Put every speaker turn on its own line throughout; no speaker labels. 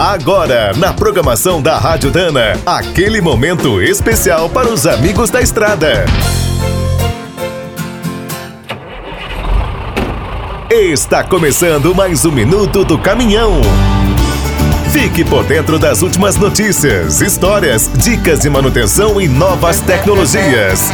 Agora, na programação da Rádio Dana, aquele momento especial para os amigos da estrada. Está começando mais um minuto do caminhão. Fique por dentro das últimas notícias, histórias, dicas de manutenção e novas tecnologias.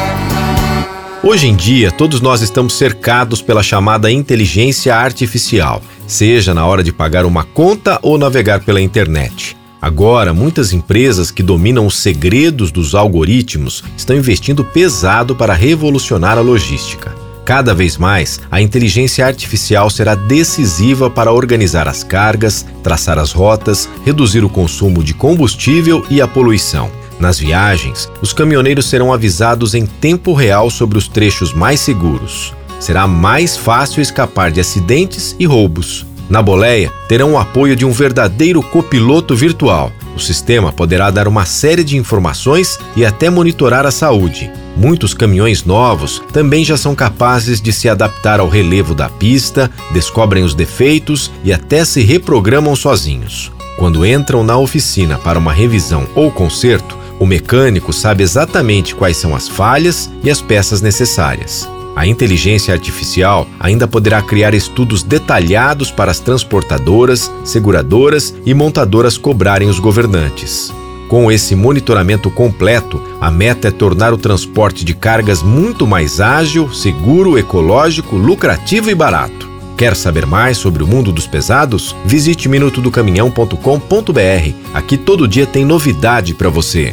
Hoje em dia, todos nós estamos cercados pela chamada inteligência artificial, seja na hora de pagar uma conta ou navegar pela internet. Agora, muitas empresas que dominam os segredos dos algoritmos estão investindo pesado para revolucionar a logística. Cada vez mais, a inteligência artificial será decisiva para organizar as cargas, traçar as rotas, reduzir o consumo de combustível e a poluição. Nas viagens, os caminhoneiros serão avisados em tempo real sobre os trechos mais seguros. Será mais fácil escapar de acidentes e roubos. Na boleia, terão o apoio de um verdadeiro copiloto virtual. O sistema poderá dar uma série de informações e até monitorar a saúde. Muitos caminhões novos também já são capazes de se adaptar ao relevo da pista, descobrem os defeitos e até se reprogramam sozinhos. Quando entram na oficina para uma revisão ou conserto, o mecânico sabe exatamente quais são as falhas e as peças necessárias. A inteligência artificial ainda poderá criar estudos detalhados para as transportadoras, seguradoras e montadoras cobrarem os governantes. Com esse monitoramento completo, a meta é tornar o transporte de cargas muito mais ágil, seguro, ecológico, lucrativo e barato. Quer saber mais sobre o mundo dos pesados? Visite minutodocaminhão.com.br. Aqui todo dia tem novidade para você.